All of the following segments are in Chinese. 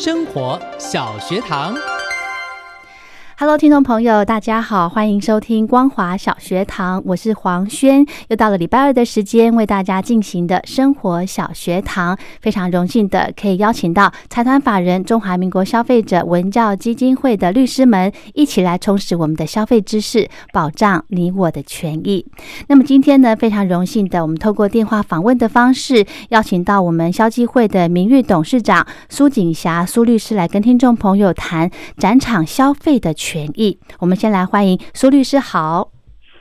生活小学堂。Hello，听众朋友，大家好，欢迎收听光华小学堂，我是黄轩，又到了礼拜二的时间，为大家进行的生活小学堂，非常荣幸的可以邀请到财团法人中华民国消费者文教基金会的律师们，一起来充实我们的消费知识，保障你我的权益。那么今天呢，非常荣幸的，我们透过电话访问的方式，邀请到我们消基会的名誉董事长苏锦霞苏律师来跟听众朋友谈展场消费的。益，我们先来欢迎苏律师。好，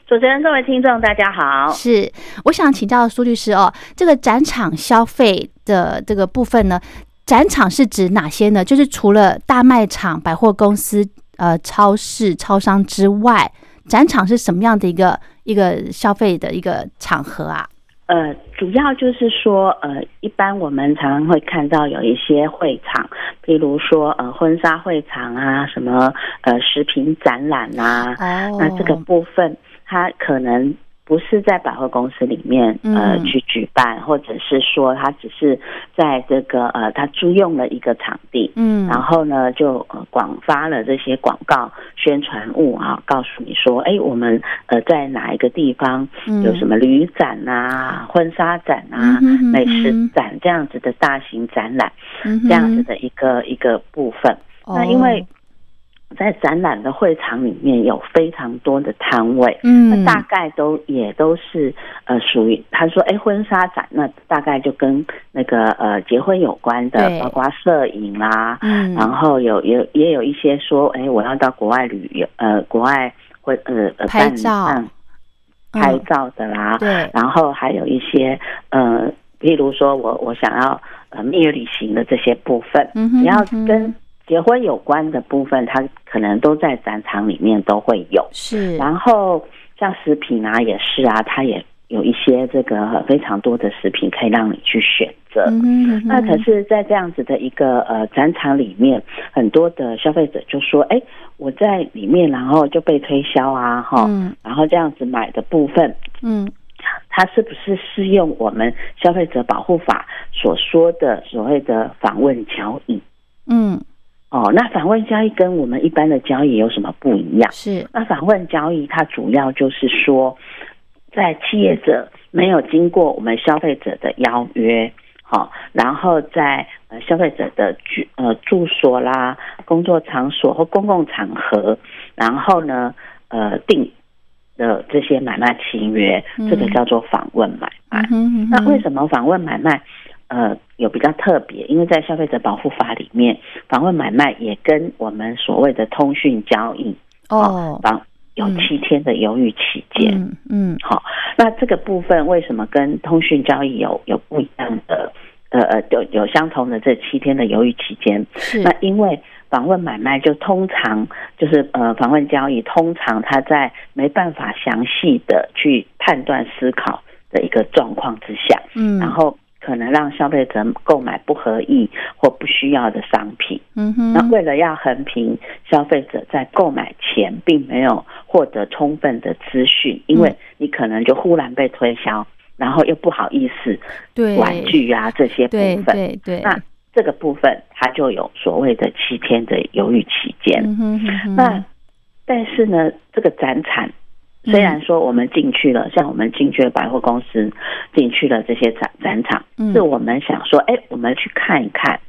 主持人，各位听众，大家好。是，我想请教苏律师哦，这个展场消费的这个部分呢，展场是指哪些呢？就是除了大卖场、百货公司、呃，超市、超商之外，展场是什么样的一个一个消费的一个场合啊？呃，主要就是说，呃，一般我们常常会看到有一些会场，譬如说，呃，婚纱会场啊，什么，呃，食品展览啊，那这个部分，它可能。不是在百货公司里面呃去举办，或者是说他只是在这个呃他租用了一个场地，嗯，然后呢就呃广发了这些广告宣传物啊，告诉你说，哎，我们呃在哪一个地方有什么旅展啊、婚纱展啊、美食展这样子的大型展览，这样子的一个一个部分。那因为。在展览的会场里面有非常多的摊位，嗯，那大概都也都是呃属于他说哎婚纱展，那大概就跟那个呃结婚有关的，包括摄影啦，嗯，然后有有也有一些说哎我要到国外旅游，呃国外会呃拍照拍照的啦，对，然后还有一些呃，例如说我我想要呃蜜月旅行的这些部分，嗯你要跟。结婚有关的部分，它可能都在展场里面都会有。是，然后像食品啊，也是啊，它也有一些这个非常多的食品可以让你去选择。嗯，那可是，在这样子的一个呃展场里面，很多的消费者就说：“哎，我在里面，然后就被推销啊，哈，然后这样子买的部分，嗯，它是不是适用我们消费者保护法所说的所谓的访问交易？”嗯。哦，那访问交易跟我们一般的交易有什么不一样？是，那访问交易它主要就是说，在企业者没有经过我们消费者的邀约，好，然后在呃消费者的住呃住所啦、工作场所或公共场合，然后呢呃定的这些买卖契约，这个叫做访问买卖。那为什么访问买卖？呃，有比较特别，因为在消费者保护法里面，访问买卖也跟我们所谓的通讯交易哦，访有七天的犹豫期间，嗯，好，那这个部分为什么跟通讯交易有有不一样的？呃呃，有有相同的这七天的犹豫期间，是那因为访问买卖就通常就是呃访问交易，通常他在没办法详细的去判断思考的一个状况之下，嗯，然后。可能让消费者购买不合意或不需要的商品。嗯哼，那为了要横平消费者在购买前并没有获得充分的资讯，因为你可能就忽然被推销，然后又不好意思，对玩具啊这些部分，对对，那这个部分它就有所谓的七天的犹豫期间。嗯那但是呢，这个展产。虽然说我们进去了，像我们进去了百货公司，进去了这些展展场，是我们想说，哎，我们去看一看，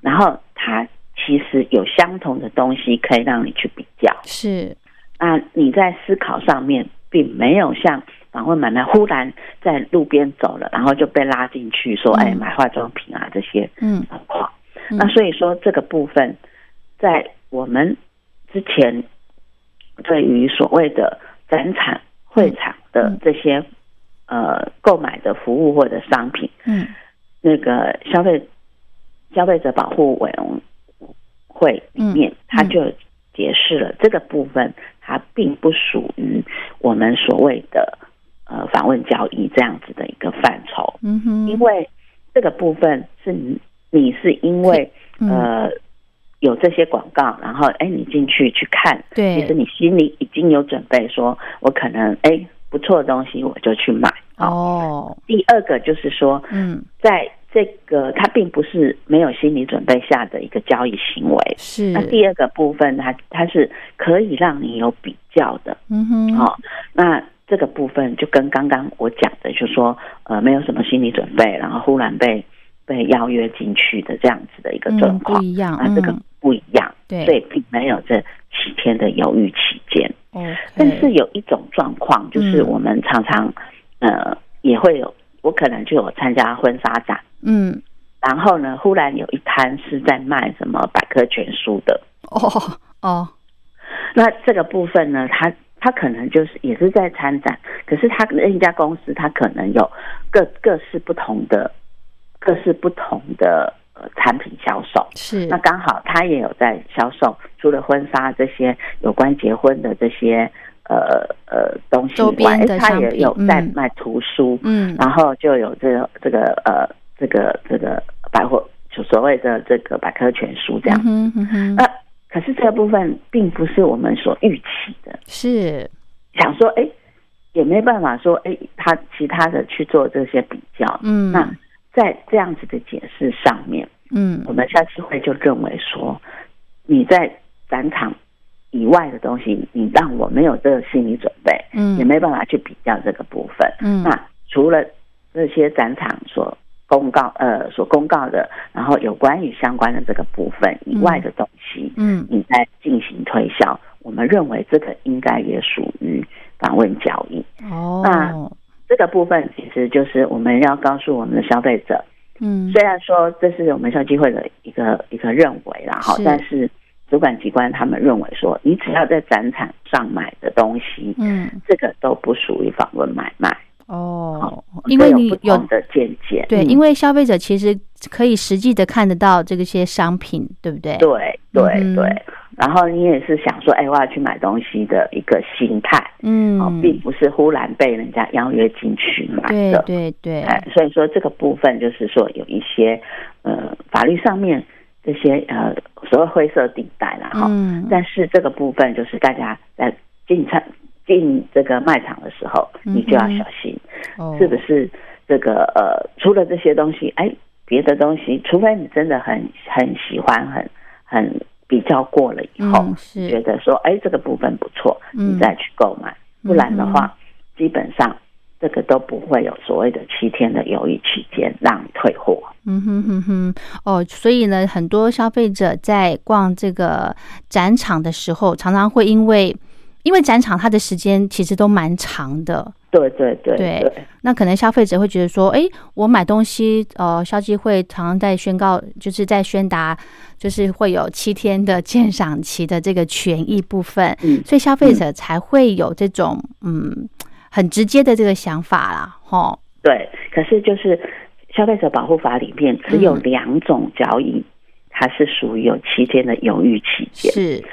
然后它其实有相同的东西可以让你去比较。是，那你在思考上面，并没有像访问买卖忽然在路边走了，然后就被拉进去说，哎，买化妆品啊这些嗯状况。那所以说这个部分，在我们之前对于所谓的展场会场的这些呃购买的服务或者商品，嗯。那个消费消费者保护委员会里面，嗯。他就解释了这个部分，它并不属于我们所谓的呃访问交易这样子的一个范畴，嗯哼，因为这个部分是你你是因为嗯。呃有这些广告，然后哎你进去去看，对。其实你心里已经有准备，说我可能哎不错的东西我就去买。好，哦，第二个就是说，嗯。在这个它并不是没有心理准备下的一个交易行为。是，那第二个部分，它它是可以让你有比较的，嗯哼，哦，那这个部分就跟刚刚我讲的，就说呃没有什么心理准备，然后忽然被被邀约进去的这样子的一个状嗯况，不一样，那这个嗯不一样，对。所以并没有这七天的犹豫期间。，OK，但是有一种状况，就是嗯。我们常常呃也会有，我可能就有参加婚纱展。嗯。然后呢，忽然有一摊是在卖什么百科全书的，哦哦，那这个部分呢，它他可能就是也是在参展，可是他那一家公司他可能有各各式不同的各式不同的呃产品销售。是。那刚好他也有在销售，除了婚纱这些有关结婚的这些呃呃东西以外，边的诶它商品也有在嗯。卖图书，嗯。然后就有这个这个呃这个这个百货，就所谓的这个百科全书这样。嗯哼嗯哼，那可是这部分并不是我们所预期的，是。想说哎，也没办法说哎，他其他的去做这些比较。嗯。那在这样子的解释上面，嗯。我们下次会就认为说，你在展场以外的东西，你让我没有这个心理准备，嗯。也没办法去比较这个部分。嗯。那除了这些展场所公告呃所公告的，然后有关于相关的这个部分以外的东西，嗯。你在进行推销，我们认为这个应该也属于访问交易。哦这个部分其实就是我们要告诉我们的消费者，嗯虽然说这是我们消基会的一个一个认为啦，哈，但是主管机关他们认为说，你只要在展场上买的东西，嗯这个都不属于访问买卖。哦，因为你有不同的见解，对，嗯因为消费者其实可以实际的看得到这个些商品，对不对？对对嗯对，然后你也是想说，哎，我要去买东西的一个心态，嗯。哦，嗯，并不是忽然被人家邀约进去买的。对。对，哎，所以说这个部分就是说有一些呃法律上面这些呃所谓灰色地带啦哈，嗯。但是这个部分就是大家在进场进这个卖场的时候，你就要小心，哦。是不是这个呃除了这些东西，哎，别的东西，除非你真的很很喜欢，很很比较过了以后，嗯是。觉得说哎这个部分不错，嗯。你再去购买，不然的话，基本上这个都不会有所谓的七天的犹豫期间让你退货。嗯哼哼哼，哦，所以呢，很多消费者在逛这个展场的时候，常常会因为因为展场它的时间其实都蛮长的，对对对那可能消费者会觉得说，哎，我买东西，呃，消基会常常在宣告，就是在宣达，就是会有七天的鉴赏期的这个权益部分，嗯。所以消费者才会有这种嗯很直接的这个想法啦，吼，对。可是就是消费者保护法里面只有嗯。两种交易，它是属于有七天的犹豫期间，是。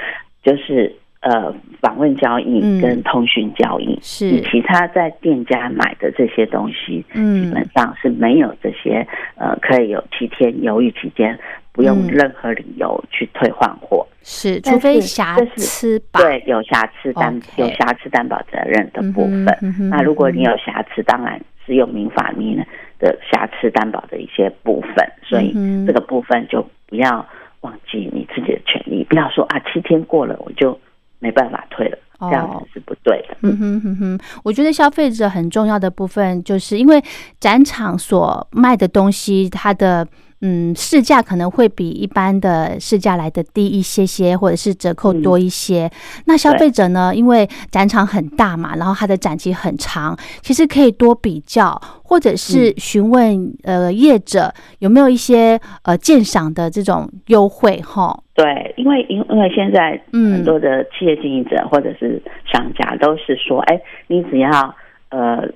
就是呃访问交易嗯跟通讯交易。是你，其他在店家买的这些东西，基嗯本上是没有这些呃可以有七天犹豫期间，不用嗯任何理由去退换货。是，除非是瑕疵吧，对，有瑕疵担有瑕疵担保责任的部分。嗯嗯那如果你有瑕疵，当然是用民法里面的瑕疵担保的一些部分，所以这个部分就不要忘记你自己的权利，不要说啊七天过了我就没办法退了，哦这样子是不对的。嗯哼哼哼，我觉得消费者很重要的部分，就是因为展场所卖的东西，它的嗯，市价可能会比一般的市价来的低一些些，或者是折扣多一些。那消费者呢，因为展场很大嘛，然后它的展期很长，其实可以多比较，或者是询问呃业者有没有一些呃鉴赏的这种优惠哈。对，因为因因为现在很多的企业经营者或者是商家都是说，哎，你只要呃。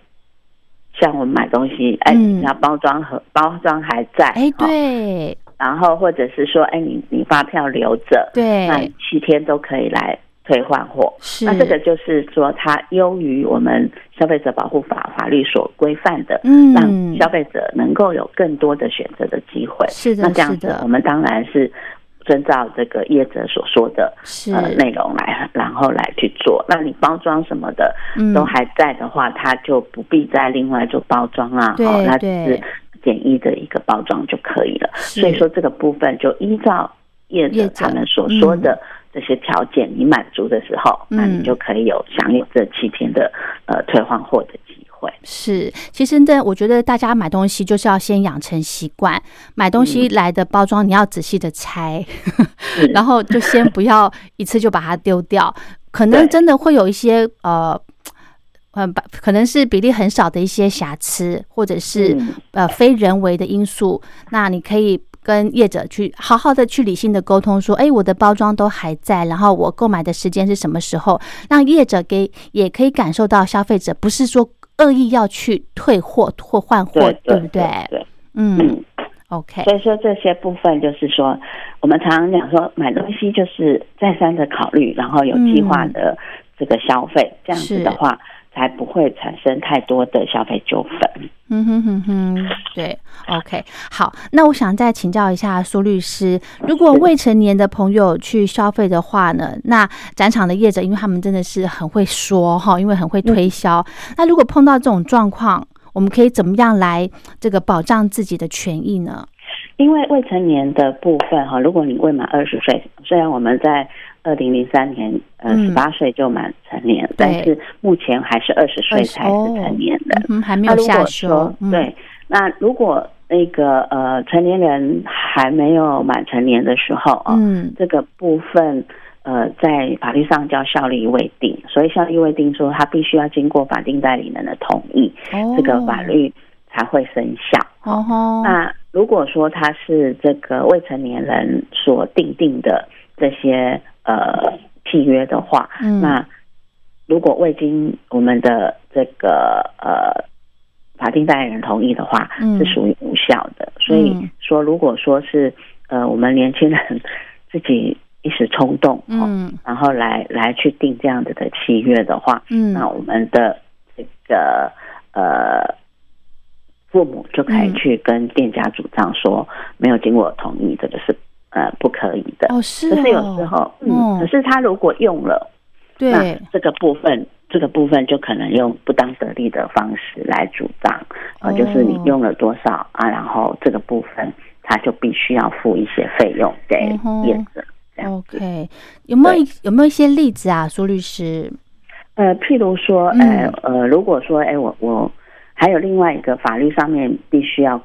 像我们买东西，哎，你要包装和包装还在，哎，对，然后或者是说，哎，你你发票留着，对，那七天都可以来退换货。是，那这个就是说，它优于我们消费者保护法法律所规范的，嗯，让消费者能够有更多的选择的机会。是的，那这样子，我们当然是。遵照这个业者所说的呃内容来，然后来去做。那你包装什么的都还在的话，他就不必再另外做包装啊。哦，那只是简易的一个包装就可以了。所以说这个部分就依照业者他们所说的这些条件，你满足的时候，那你就可以有享有这七天的呃退换货的。是，其实呢，我觉得大家买东西就是要先养成习惯，买东西来的包装你要仔细的拆，然后就先不要一次就把它丢掉，可能真的会有一些呃，呃，可能是比例很少的一些瑕疵，或者是呃非人为的因素，那你可以跟业者去好好的去理性的沟通，说，哎，我的包装都还在，然后我购买的时间是什么时候，让业者给也可以感受到消费者不是说。恶意要去退货或换货，对不对？对，嗯，OK。所以说这些部分就是说，我们常常讲说，买东西就是再三的考虑，然后有计划的这个消费，这样子的话。才不会产生太多的消费纠纷。嗯哼哼哼，对，OK，好，那我想再请教一下苏律师，如果未成年的朋友去消费的话呢？那展场的业者，因为他们真的是很会说哈，因为很会推销。那如果碰到这种状况，我们可以怎么样来这个保障自己的权益呢？因为未成年的部分哈，如果你未满二十岁，虽然我们在。二零零三年，呃，十八岁就满成年，但是目前还是二十岁才是成年的，嗯，还没有下修。对，那如果那个呃成年人还没有满成年的时候啊，嗯，这个部分呃在法律上叫效力未定，所以效力未定说他必须要经过法定代理人的同意，这个法律才会生效。哦，那如果说他是这个未成年人所定定的这些。呃，契约的话，那如果未经我们的这个呃法定代理人同意的话，是属于无效的。所以说，如果说是呃我们年轻人自己一时冲动，嗯，然后来来去定这样子的契约的话，嗯，那我们的这个呃父母就可以去跟店家主张说，没有经过同意，这个是。呃，不可以的。哦，是。可是有时候，嗯，可是他如果用了，对这个部分，这个部分就可能用不当得利的方式来主张，啊，就是你用了多少啊，然后这个部分他就必须要付一些费用给业者。OK，有没有有没有一些例子啊，苏律师？呃，譬如说，呃呃，如果说，哎，我我还有另外一个法律上面必须要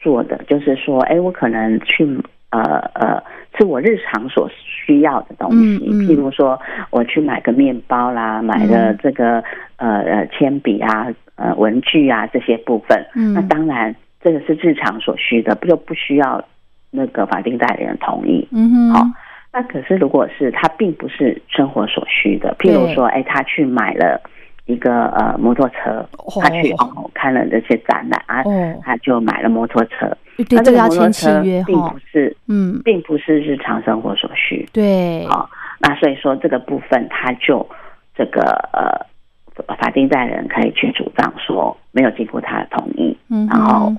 做的，就是说，哎，我可能去。呃呃，是我日常所需要的东西，譬如说我去买个面包啦，买个这个呃呃铅笔啊，呃文具啊这些部分，那当然这个是日常所需的，不就不需要那个法定代理人同意。嗯哼，好，那可是如果是他并不是生活所需的，譬如说，哎，他去买了。一个呃摩托车，他去哦看了这些展览啊，他就买了摩托车。对，这个要签契约并不是，嗯，并不是日常生活所需。对，啊，那所以说这个部分他就这个呃法定代理人可以去主张说没有经过他的同意，嗯，然后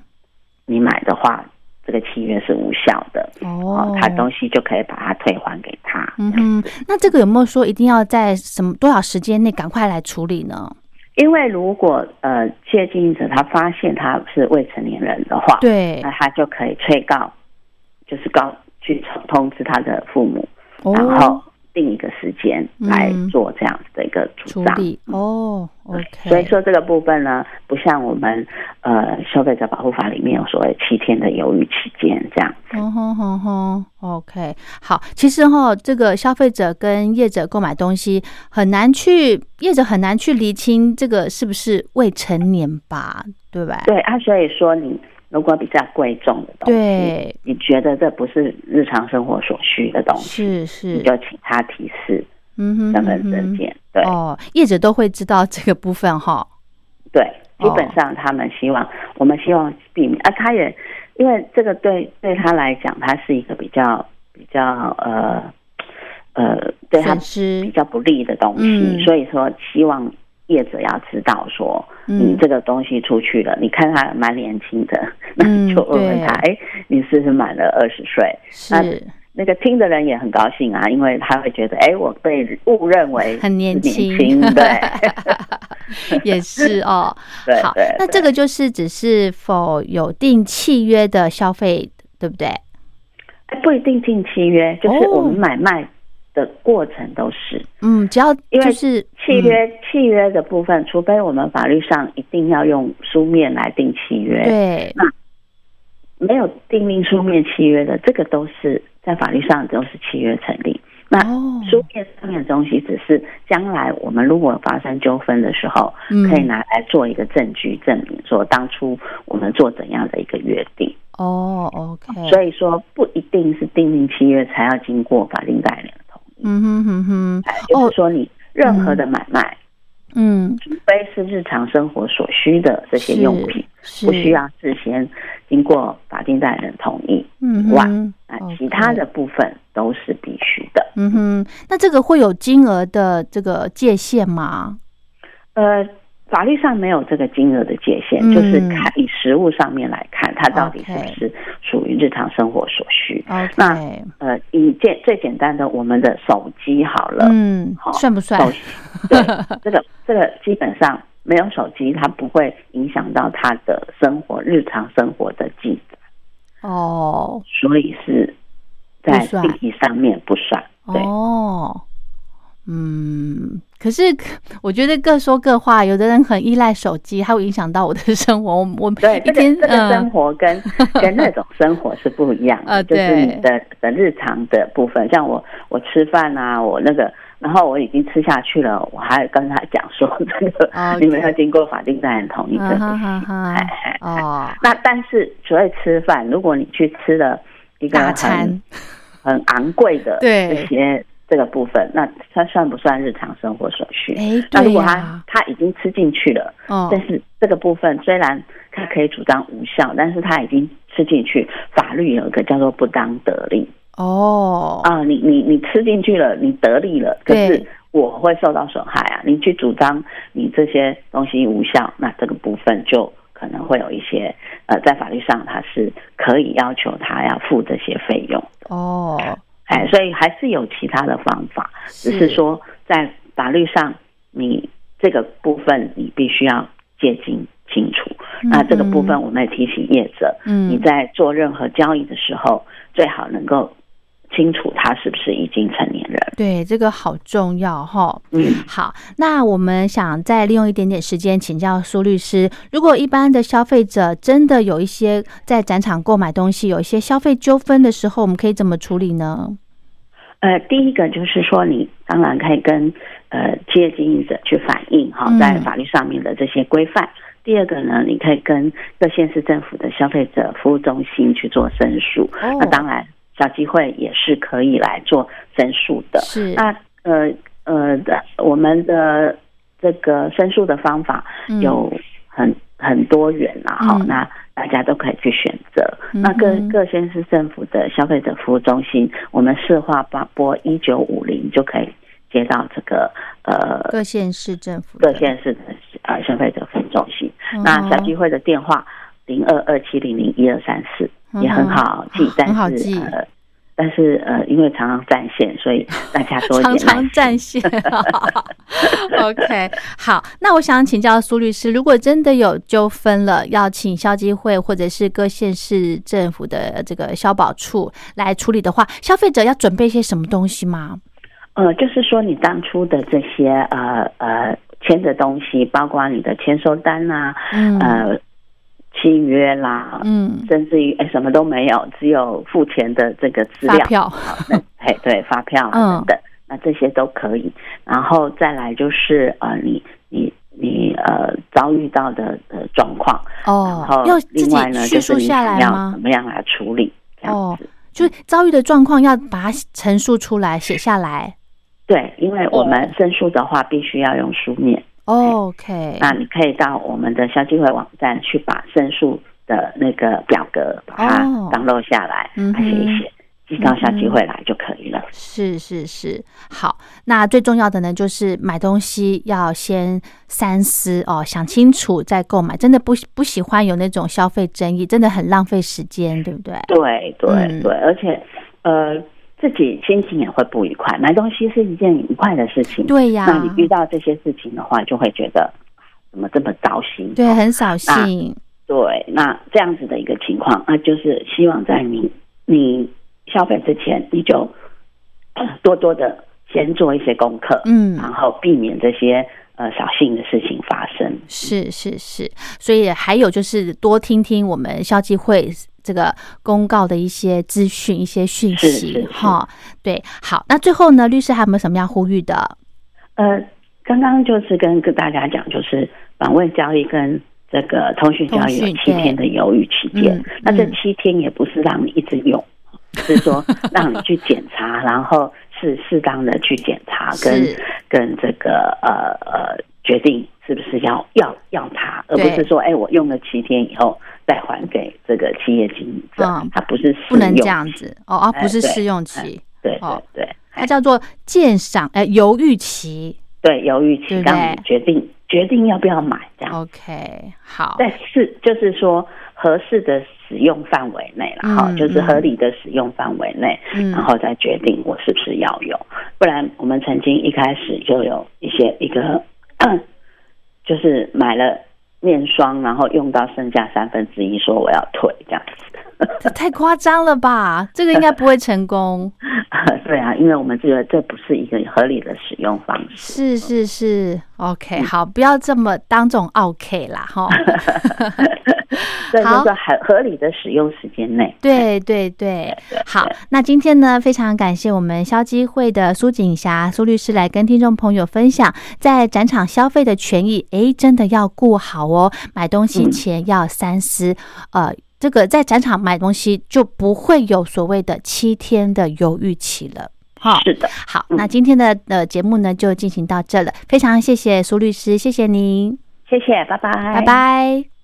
你买的话。这个契约是无效的哦，他东西就可以把它退还给他。嗯哼，那这个有没有说一定要在什么多少时间内赶快来处理呢？因为如果呃，企业经营者他发现他是未成年人的话，对，那他就可以催告，就是告去通知他的父母，然后。定一个时间来做这样子的一个处账理哦。OK，所以说这个部分呢，不像我们呃消费者保护法里面有所谓七天的犹豫期间这样。哼哼哼哼，OK，好，其实哈，这个消费者跟业者购买东西很难去，业者很难去厘清这个是不是未成年吧，对吧？对啊，所以说你如果比较贵重的东西，你觉得这不是日常生活所需的东西，是是，你就请他提示。嗯哼，身份证件对。哦，业者都会知道这个部分哈。对，基本上他们希望，我们希望避免啊，他也因为这个对对他来讲，他是一个比较比较呃呃对他比较不利的东西，所以说希望业者要知道说，你这个东西出去了，你看他蛮年轻的，那你就问问他，哎，你是不是满了二十岁？是。那个听的人也很高兴啊，因为他会觉得，哎，我被误认为很年轻，对，也是哦。好，那这个就是只是否有定契约的消费，对不对？不一定定契约，就是我们买卖的过程都是，嗯，只要因为是契约，契约的部分，除非我们法律上一定要用书面来定契约，对，那没有订立书面契约的，这个都是。在法律上都是契约成立，那书面上面的东西只是将来我们如果发生纠纷的时候，可以拿来做一个证据证明，说当初我们做怎样的一个约定。哦，OK。所以说不一定是订立契约才要经过法定代理人。嗯哼哼哼。就是说你任何的买卖，嗯，除非是日常生活所需的这些用品，不需要事先经过法定代理人同意。以，外啊，其他的部分都是必须的。嗯哼，那这个会有金额的这个界限吗？呃，法律上没有这个金额的界限，就是看以实物上面来看，它到底是不是属于日常生活所需。那呃，以简最简单的，我们的手机好了，嗯，好，算不算？对，这个这个基本上没有手机，它不会影响到他的生活日常生活的记载。哦，所以是在定义上面不算。哦，嗯，可是我觉得各说各话，有的人很依赖手机，还会影响到我的生活。我我对一天这个生活跟 跟那种生活是不一样的，就是你的的日常的部分，像我我吃饭啊，我那个。然后我已经吃下去了，我还跟他讲说 这个你们要经过法定代理人同意，这不行。哦，那但是除了吃饭，如果你去吃了一个很很昂贵的这些这个部分，那它算不算日常生活所需？哎，那如果他他已经吃进去了，但是这个部分虽然他可以主张无效，但是他已经吃进去，法律有一个叫做不当得利。哦啊，你你你吃进去了，你得利了，可是我会受到损害啊！你去主张你这些东西无效，那这个部分就可能会有一些呃，在法律上他是可以要求他要付这些费用的哦。哎，所以还是有其他的方法，只是说在法律上你这个部分你必须要界定清楚。那这个部分我们也提醒业者，嗯，你在做任何交易的时候，最好能够。清楚他是不是已经成年人？对，这个好重要哈。嗯，好，那我们想再利用一点点时间请教苏律师，如果一般的消费者真的有一些在展场购买东西有一些消费纠纷的时候，我们可以怎么处理呢？呃，第一个就是说，你当然可以跟呃企业经营者去反映哈，在法律上面的这些规范。第二个呢，你可以跟各县市政府的消费者服务中心去做申诉。那当然。小机会也是可以来做申诉的。是那呃呃的，我们的这个申诉的方法有很很多元啦。好，那大家都可以去选择。那各各县市政府的消费者服务中心，我们市话八拨一九五零就可以接到这个呃各县市政府各县市的呃消费者服务中心。那小机会的电话零二二七零零一二三四。也很好记，但是呃，但是呃，因为常常占线，所以 大家多常常占线。OK，好，那我想请教苏律师，如果真的有纠纷了，要请消基会或者是各县市政府的这个消保处来处理的话，消费者要准备些什么东西吗？呃，就是说你当初的这些呃呃签的东西，包括你的签收单啊，嗯呃契约啦，嗯，甚至于哎什么都没有，只有付钱的这个资料，发票，哎对发票等等，那这些都可以。然后再来就是呃你你你呃遭遇到的呃状况，然哦后，另外呢叙就是你要怎？么样来处理这样哦。就是遭遇的状况要把它陈述出来，写下来。对，因为我哦们申诉的话，必须要用书面。OK，那你可以到我们的消基会网站去把申诉的那个表格把它哦 download 下来，写一哼写，寄到消基会来就可以了。是是是，好。那最重要的呢，就是买东西要先三思哦，想清楚再购买。真的不不喜欢有那种消费争议，真的很浪费时间，对不对？对对嗯对，而且呃，自己心情也会不愉快。买东西是一件愉快的事情，对呀，那你遇到这些事情的话，就会觉得怎么这么糟心？对很扫兴，对，那这样子的一个情况，那就是希望在你你消费之前，你就呃多多的先做一些功课，嗯然后避免这些呃扫兴的事情发生。是是是，所以还有就是多听听我们消基会这个公告的一些资讯、一些讯息哈。对，好，那最后呢，律师还有没有什么要呼吁的？呃，刚刚就是跟跟大家讲，就是访问交易跟这个通讯交易有七天的犹豫期间。嗯，那这嗯。七天也不是让你一直用，是说让你去检查，然后是适当的去检查跟是。跟这个呃呃决定是不是要要要它，而不是说哎我用了七天以后再还给这个企业经营者嗯，它不是不能这样子哦，啊，不是试用期，对哦对对，它叫做鉴赏呃犹豫期。对犹豫期，让你决定决定要不要买这样。OK，好，但是就是说合适的使用范围内了哈、嗯就是合理的使用范围内，嗯然后再决定我是不是要用。不然我们曾经一开始就有一些一个，就是买了面霜，然后用到剩下三分之一，说我要退这样子。这 太夸张了吧？这个应该不会成功。对啊，因为我们这个这不是一个合理的使用方式。是是是，OK，好，不要这么当众 OK 啦，哈。对，好就是合合理的使用时间内。对对对，好，那今天呢，非常感谢我们消基会的苏锦霞苏律师来跟听众朋友分享，在展场消费的权益，诶，真的要顾好哦，买东西嗯前要三思，呃。这个在展场买东西就不会有所谓的七天的犹豫期了，哈。是的，好，嗯那今天的呃节目呢就进行到这了，非常谢谢苏律师，谢谢您，谢谢，拜拜，拜拜。